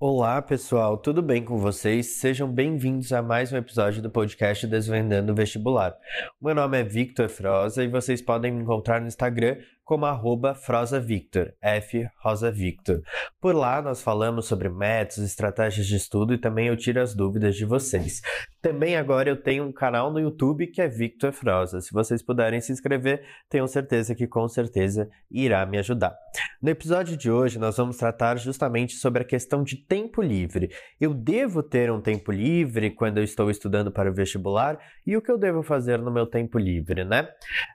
Olá, pessoal, tudo bem com vocês? Sejam bem-vindos a mais um episódio do podcast Desvendando o Vestibular. Meu nome é Victor Froza e vocês podem me encontrar no Instagram como arroba FrosaVictor, F Rosa Victor. Por lá nós falamos sobre métodos, estratégias de estudo e também eu tiro as dúvidas de vocês. Também agora eu tenho um canal no YouTube que é Victor Froza. Se vocês puderem se inscrever, tenho certeza que com certeza irá me ajudar. No episódio de hoje nós vamos tratar justamente sobre a questão de tempo livre. Eu devo ter um tempo livre quando eu estou estudando para o vestibular e o que eu devo fazer no meu tempo livre, né?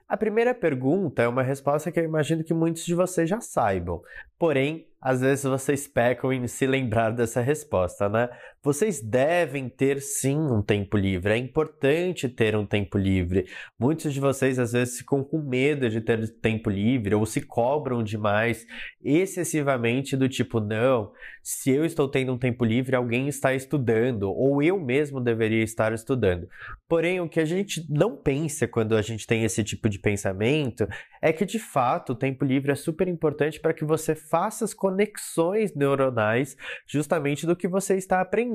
A primeira pergunta é uma resposta que eu imagino que muitos de vocês já saibam. Porém, às vezes vocês pecam em se lembrar dessa resposta, né? Vocês devem ter sim um tempo livre. É importante ter um tempo livre. Muitos de vocês às vezes ficam com medo de ter tempo livre ou se cobram demais, excessivamente do tipo, não, se eu estou tendo um tempo livre, alguém está estudando ou eu mesmo deveria estar estudando. Porém, o que a gente não pensa quando a gente tem esse tipo de pensamento é que de fato o tempo livre é super importante para que você faça as conexões neuronais justamente do que você está aprendendo.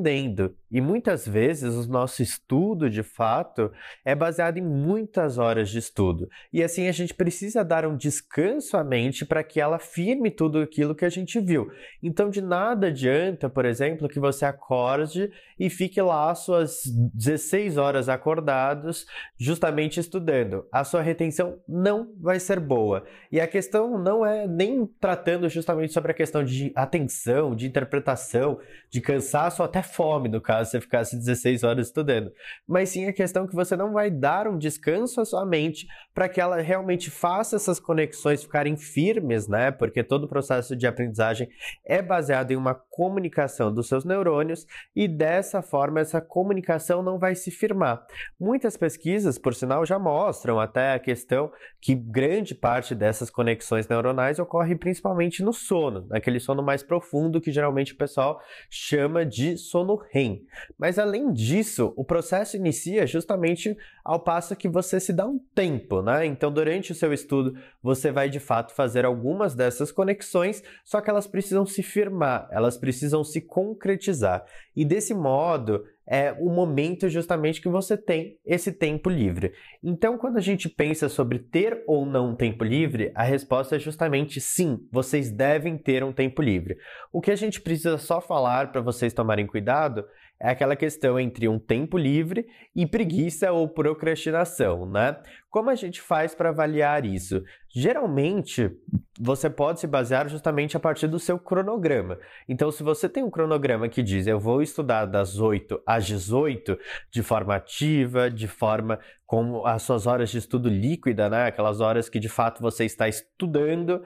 E muitas vezes o nosso estudo, de fato, é baseado em muitas horas de estudo. E assim a gente precisa dar um descanso à mente para que ela firme tudo aquilo que a gente viu. Então, de nada adianta, por exemplo, que você acorde e fique lá suas 16 horas acordados, justamente estudando. A sua retenção não vai ser boa. E a questão não é nem tratando justamente sobre a questão de atenção, de interpretação, de cansaço, até fome, no caso, você ficasse 16 horas estudando. Mas sim a questão que você não vai dar um descanso à sua mente para que ela realmente faça essas conexões ficarem firmes, né? Porque todo o processo de aprendizagem é baseado em uma comunicação dos seus neurônios e dessa forma essa comunicação não vai se firmar. Muitas pesquisas, por sinal, já mostram até a questão que grande parte dessas conexões neuronais ocorre principalmente no sono, naquele sono mais profundo que geralmente o pessoal chama de sono REM. Mas além disso, o processo inicia justamente ao passo que você se dá um tempo, né? Então, durante o seu estudo, você vai de fato fazer algumas dessas conexões, só que elas precisam se firmar, elas precisam se concretizar. E desse modo, é o momento justamente que você tem esse tempo livre. Então, quando a gente pensa sobre ter ou não tempo livre, a resposta é justamente sim, vocês devem ter um tempo livre. O que a gente precisa só falar para vocês tomarem cuidado é aquela questão entre um tempo livre e preguiça ou procrastinação, né? Como a gente faz para avaliar isso? Geralmente, você pode se basear justamente a partir do seu cronograma. Então, se você tem um cronograma que diz eu vou estudar das 8 às 18 de forma ativa, de forma como as suas horas de estudo líquida, né? Aquelas horas que de fato você está estudando.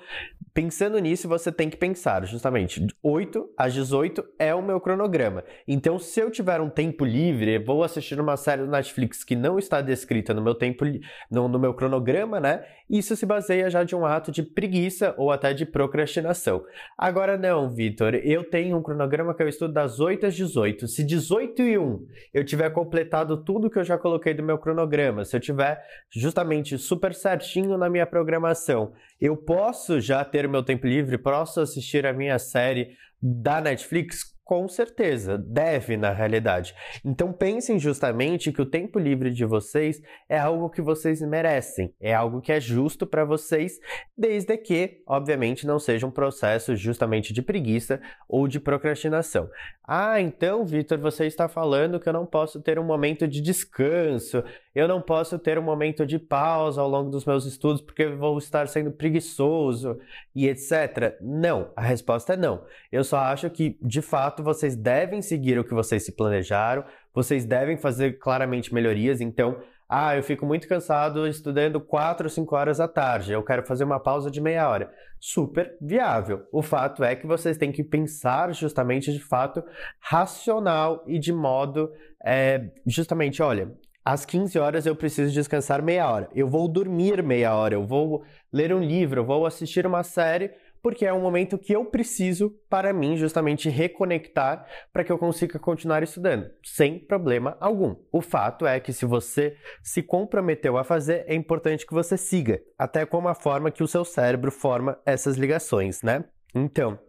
Pensando nisso, você tem que pensar justamente 8 às 18 é o meu cronograma. Então, se eu tiver um tempo livre, vou assistir uma série do Netflix que não está descrita no meu tempo no, no meu cronograma, né? Isso se baseia já de um ato de preguiça ou até de procrastinação. Agora não, Vitor, eu tenho um cronograma que eu estudo das 8 às 18. Se 18 e 1 eu tiver completado tudo que eu já coloquei do meu cronograma, se eu tiver justamente super certinho na minha programação, eu posso já ter meu tempo livre, posso assistir a minha série da Netflix com certeza, deve na realidade. Então pensem justamente que o tempo livre de vocês é algo que vocês merecem, é algo que é justo para vocês, desde que, obviamente, não seja um processo justamente de preguiça ou de procrastinação. Ah, então, Vitor, você está falando que eu não posso ter um momento de descanso, eu não posso ter um momento de pausa ao longo dos meus estudos porque vou estar sendo preguiçoso e etc. Não, a resposta é não. Eu só acho que, de fato, vocês devem seguir o que vocês se planejaram, vocês devem fazer claramente melhorias, então. Ah, eu fico muito cansado estudando 4 ou 5 horas à tarde, eu quero fazer uma pausa de meia hora. Super viável. O fato é que vocês têm que pensar justamente de fato racional e de modo é, justamente, olha, às 15 horas eu preciso descansar meia hora. Eu vou dormir meia hora, eu vou ler um livro, eu vou assistir uma série, porque é um momento que eu preciso para mim justamente reconectar para que eu consiga continuar estudando, sem problema algum. O fato é que se você se comprometeu a fazer, é importante que você siga, até como a forma que o seu cérebro forma essas ligações, né? Então,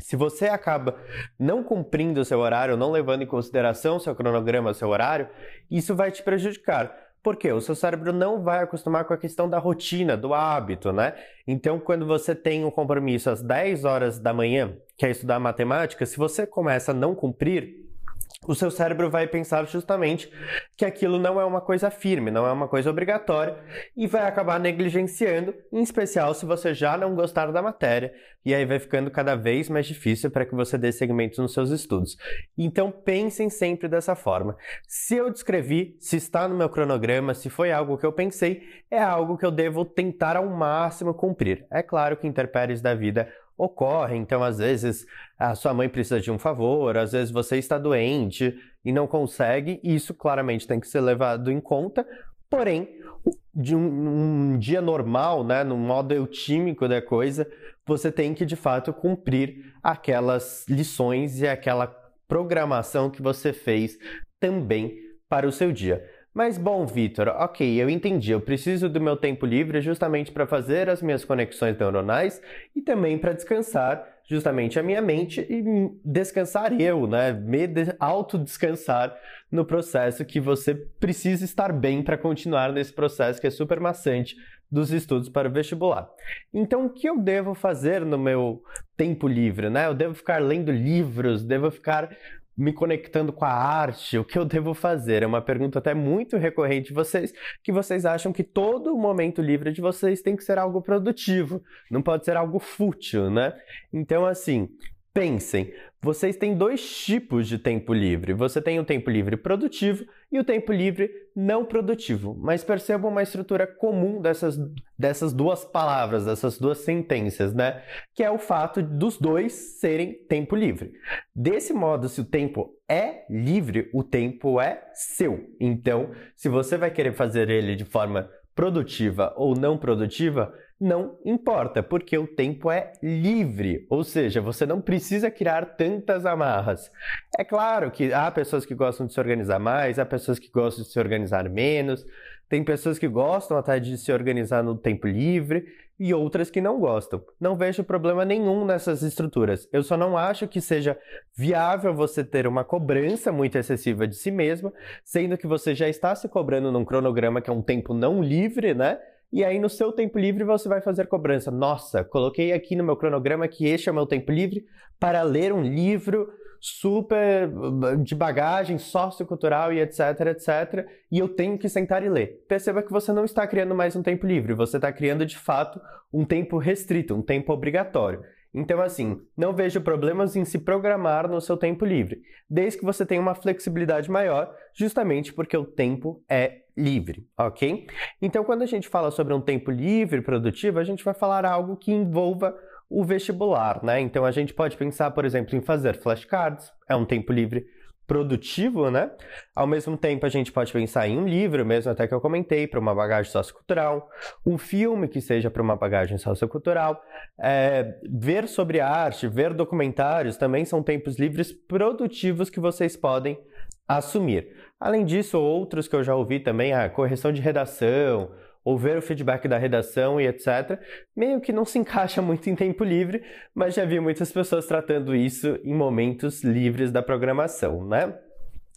Se você acaba não cumprindo o seu horário, não levando em consideração o seu cronograma, o seu horário, isso vai te prejudicar. Por quê? O seu cérebro não vai acostumar com a questão da rotina, do hábito, né? Então, quando você tem um compromisso às 10 horas da manhã, que é estudar matemática, se você começa a não cumprir, o seu cérebro vai pensar justamente que aquilo não é uma coisa firme, não é uma coisa obrigatória e vai acabar negligenciando, em especial se você já não gostar da matéria, e aí vai ficando cada vez mais difícil para que você dê segmento nos seus estudos. Então pensem sempre dessa forma. Se eu descrevi, se está no meu cronograma, se foi algo que eu pensei, é algo que eu devo tentar ao máximo cumprir. É claro que interpéries da vida ocorre. Então, às vezes, a sua mãe precisa de um favor, às vezes você está doente e não consegue, e isso claramente tem que ser levado em conta. Porém, de um, um dia normal, né, no modo eutímico da coisa, você tem que de fato cumprir aquelas lições e aquela programação que você fez também para o seu dia. Mas bom, Vitor, ok, eu entendi. Eu preciso do meu tempo livre justamente para fazer as minhas conexões neuronais e também para descansar justamente a minha mente e descansar eu, né? Me autodescansar no processo que você precisa estar bem para continuar nesse processo que é super maçante dos estudos para o vestibular. Então, o que eu devo fazer no meu tempo livre, né? Eu devo ficar lendo livros, devo ficar me conectando com a arte, o que eu devo fazer? É uma pergunta até muito recorrente de vocês, que vocês acham que todo momento livre de vocês tem que ser algo produtivo, não pode ser algo fútil, né? Então, assim, pensem, vocês têm dois tipos de tempo livre. Você tem o tempo livre produtivo e o tempo livre não produtivo. Mas percebam uma estrutura comum dessas, dessas duas palavras, dessas duas sentenças, né? Que é o fato dos dois serem tempo livre. Desse modo, se o tempo é livre, o tempo é seu. Então, se você vai querer fazer ele de forma produtiva ou não produtiva, não importa, porque o tempo é livre, ou seja, você não precisa criar tantas amarras. É claro que há pessoas que gostam de se organizar mais, há pessoas que gostam de se organizar menos, tem pessoas que gostam até de se organizar no tempo livre e outras que não gostam. Não vejo problema nenhum nessas estruturas. Eu só não acho que seja viável você ter uma cobrança muito excessiva de si mesma, sendo que você já está se cobrando num cronograma que é um tempo não livre, né? E aí, no seu tempo livre, você vai fazer cobrança. Nossa, coloquei aqui no meu cronograma que este é o meu tempo livre para ler um livro super de bagagem sociocultural e etc, etc, e eu tenho que sentar e ler. Perceba que você não está criando mais um tempo livre, você está criando de fato um tempo restrito, um tempo obrigatório. Então, assim, não vejo problemas em se programar no seu tempo livre, desde que você tenha uma flexibilidade maior, justamente porque o tempo é livre, ok? Então, quando a gente fala sobre um tempo livre produtivo, a gente vai falar algo que envolva o vestibular, né? Então, a gente pode pensar, por exemplo, em fazer flashcards, é um tempo livre produtivo, né? Ao mesmo tempo, a gente pode pensar em um livro, mesmo até que eu comentei, para uma bagagem sociocultural, um filme que seja para uma bagagem sociocultural, é, ver sobre arte, ver documentários também são tempos livres produtivos que vocês podem assumir. Além disso, outros que eu já ouvi também, a correção de redação, ou ver o feedback da redação e etc. Meio que não se encaixa muito em tempo livre, mas já vi muitas pessoas tratando isso em momentos livres da programação, né?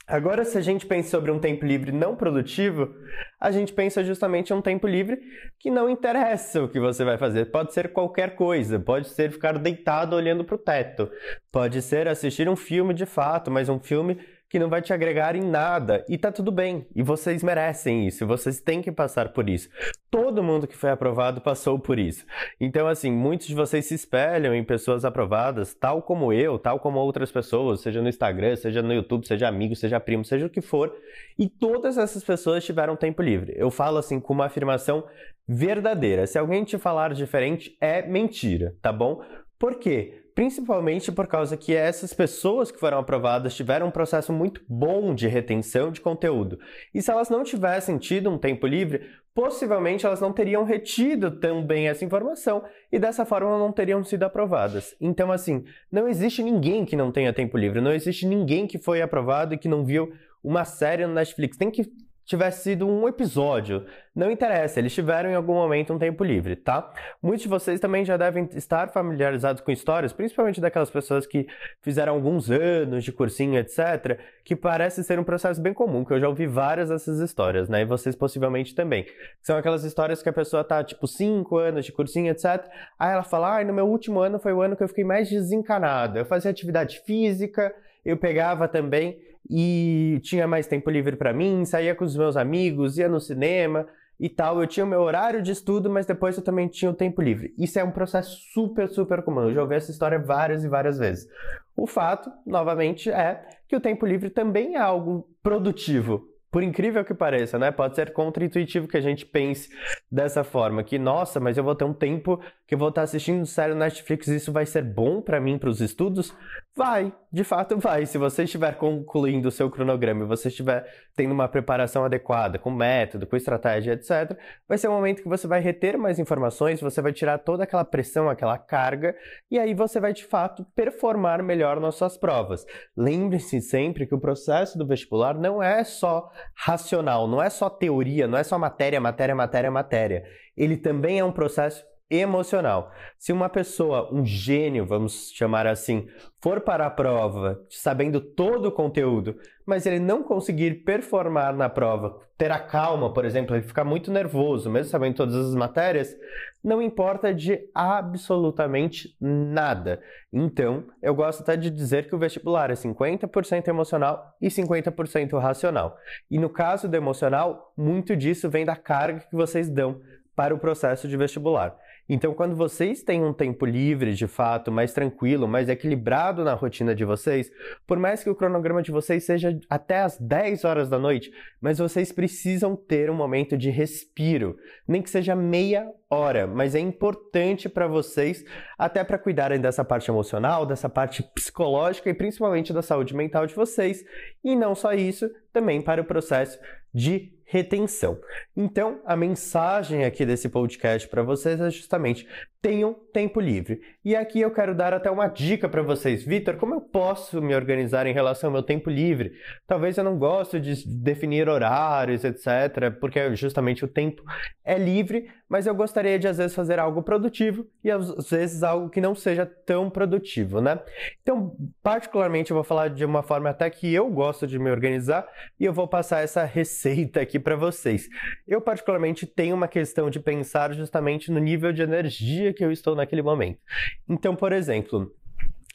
Agora, se a gente pensa sobre um tempo livre não produtivo, a gente pensa justamente em um tempo livre que não interessa o que você vai fazer. Pode ser qualquer coisa, pode ser ficar deitado olhando para o teto, pode ser assistir um filme de fato, mas um filme que não vai te agregar em nada. E tá tudo bem. E vocês merecem isso. Vocês têm que passar por isso. Todo mundo que foi aprovado passou por isso. Então, assim, muitos de vocês se espelham em pessoas aprovadas, tal como eu, tal como outras pessoas, seja no Instagram, seja no YouTube, seja amigo, seja primo, seja o que for. E todas essas pessoas tiveram tempo livre. Eu falo assim com uma afirmação verdadeira. Se alguém te falar diferente, é mentira, tá bom? Por quê? Principalmente por causa que essas pessoas que foram aprovadas tiveram um processo muito bom de retenção de conteúdo. E se elas não tivessem tido um tempo livre, possivelmente elas não teriam retido tão bem essa informação e dessa forma não teriam sido aprovadas. Então, assim, não existe ninguém que não tenha tempo livre, não existe ninguém que foi aprovado e que não viu uma série no Netflix. Tem que tivesse sido um episódio. Não interessa, eles tiveram em algum momento um tempo livre, tá? Muitos de vocês também já devem estar familiarizados com histórias, principalmente daquelas pessoas que fizeram alguns anos de cursinho, etc., que parece ser um processo bem comum, que eu já ouvi várias dessas histórias, né? E vocês possivelmente também. São aquelas histórias que a pessoa tá, tipo, cinco anos de cursinho, etc. Aí ela fala, ah, no meu último ano foi o ano que eu fiquei mais desencanado. Eu fazia atividade física, eu pegava também e tinha mais tempo livre para mim, saía com os meus amigos, ia no cinema e tal. Eu tinha o meu horário de estudo, mas depois eu também tinha o tempo livre. Isso é um processo super, super comum. Eu já ouvi essa história várias e várias vezes. O fato, novamente, é que o tempo livre também é algo produtivo por incrível que pareça, né? Pode ser contra-intuitivo que a gente pense dessa forma, que nossa, mas eu vou ter um tempo que eu vou estar assistindo série no Netflix, isso vai ser bom para mim para os estudos? Vai, de fato vai. Se você estiver concluindo o seu cronograma e você estiver tendo uma preparação adequada, com método, com estratégia, etc, vai ser um momento que você vai reter mais informações, você vai tirar toda aquela pressão, aquela carga, e aí você vai de fato performar melhor nas suas provas. Lembre-se sempre que o processo do vestibular não é só racional, não é só teoria, não é só matéria, matéria, matéria, matéria. Ele também é um processo emocional. Se uma pessoa, um gênio, vamos chamar assim, for para a prova sabendo todo o conteúdo, mas ele não conseguir performar na prova, ter a calma, por exemplo, ele ficar muito nervoso, mesmo sabendo todas as matérias, não importa de absolutamente nada. Então, eu gosto até de dizer que o vestibular é 50% emocional e 50% racional. E no caso do emocional, muito disso vem da carga que vocês dão para o processo de vestibular. Então, quando vocês têm um tempo livre, de fato, mais tranquilo, mais equilibrado na rotina de vocês, por mais que o cronograma de vocês seja até as 10 horas da noite, mas vocês precisam ter um momento de respiro, nem que seja meia hora, mas é importante para vocês, até para cuidarem dessa parte emocional, dessa parte psicológica e principalmente da saúde mental de vocês, e não só isso, também para o processo de retenção. Então, a mensagem aqui desse podcast para vocês é justamente tenham tempo livre. E aqui eu quero dar até uma dica para vocês. Vitor, como eu posso me organizar em relação ao meu tempo livre? Talvez eu não goste de definir horários, etc, porque justamente o tempo é livre, mas eu gostaria de às vezes fazer algo produtivo e às vezes algo que não seja tão produtivo, né? Então, particularmente eu vou falar de uma forma até que eu gosto de me organizar e eu vou passar essa receita aqui para vocês. Eu particularmente tenho uma questão de pensar justamente no nível de energia que eu estou naquele momento. Então, por exemplo,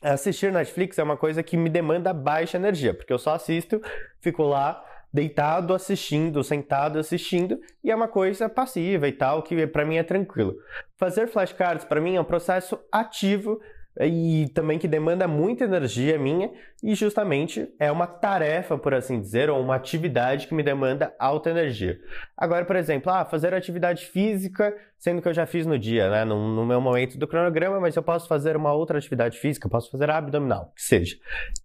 assistir Netflix é uma coisa que me demanda baixa energia, porque eu só assisto, fico lá deitado assistindo, sentado assistindo, e é uma coisa passiva e tal, que para mim é tranquilo. Fazer flashcards para mim é um processo ativo e também que demanda muita energia minha e justamente é uma tarefa, por assim dizer, ou uma atividade que me demanda alta energia. Agora, por exemplo, ah, fazer atividade física, sendo que eu já fiz no dia, né, no, no meu momento do cronograma, mas eu posso fazer uma outra atividade física, posso fazer abdominal, que seja.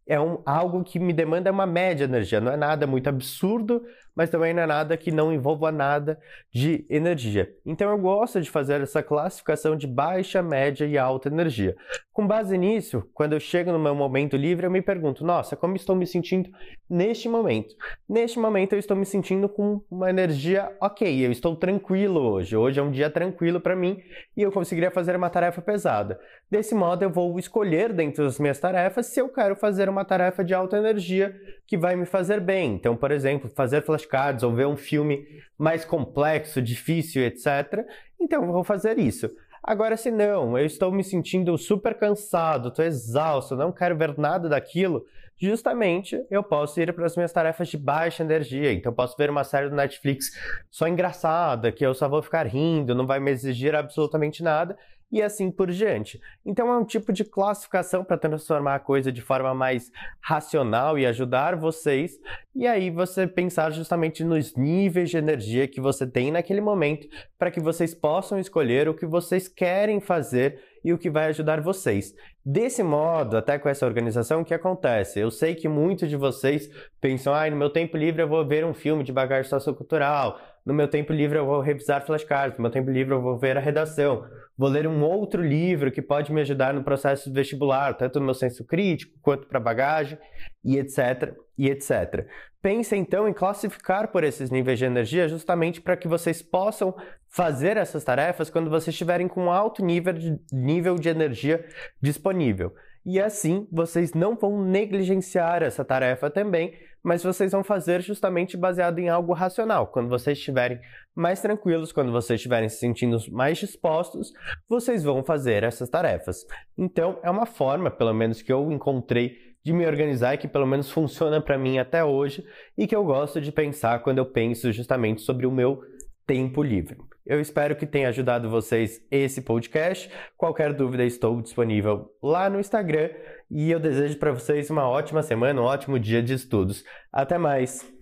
É um, algo que me demanda uma média energia, não é nada muito absurdo, mas também não é nada que não envolva nada de energia. Então eu gosto de fazer essa classificação de baixa, média e alta energia. Com base nisso, quando eu chego no meu momento livre, eu me pergunto: nossa, como estou me sentindo neste momento? Neste momento eu estou me sentindo com uma energia ok, eu estou tranquilo hoje. Hoje é um dia tranquilo para mim e eu conseguiria fazer uma tarefa pesada. Desse modo, eu vou escolher dentro das minhas tarefas se eu quero fazer uma tarefa de alta energia que vai me fazer bem. Então, por exemplo, fazer flashcards ou ver um filme mais complexo, difícil, etc. Então, eu vou fazer isso. Agora, se não, eu estou me sentindo super cansado, estou exausto, não quero ver nada daquilo, justamente eu posso ir para as minhas tarefas de baixa energia. Então, eu posso ver uma série do Netflix só engraçada, que eu só vou ficar rindo, não vai me exigir absolutamente nada e assim por diante. Então é um tipo de classificação para transformar a coisa de forma mais racional e ajudar vocês, e aí você pensar justamente nos níveis de energia que você tem naquele momento, para que vocês possam escolher o que vocês querem fazer e o que vai ajudar vocês. Desse modo, até com essa organização, o que acontece? Eu sei que muitos de vocês pensam, ah, no meu tempo livre eu vou ver um filme de bagagem sociocultural, no meu tempo livre eu vou revisar flashcards, no meu tempo livre eu vou ver a redação, vou ler um outro livro que pode me ajudar no processo vestibular, tanto no meu senso crítico quanto para bagagem e etc. e etc. Pense então em classificar por esses níveis de energia justamente para que vocês possam fazer essas tarefas quando vocês estiverem com alto nível de, nível de energia disponível. E assim vocês não vão negligenciar essa tarefa também, mas vocês vão fazer justamente baseado em algo racional. Quando vocês estiverem mais tranquilos, quando vocês estiverem se sentindo mais dispostos, vocês vão fazer essas tarefas. Então, é uma forma, pelo menos que eu encontrei de me organizar e que pelo menos funciona para mim até hoje e que eu gosto de pensar quando eu penso justamente sobre o meu tempo livre. Eu espero que tenha ajudado vocês esse podcast. Qualquer dúvida, estou disponível lá no Instagram e eu desejo para vocês uma ótima semana, um ótimo dia de estudos. Até mais!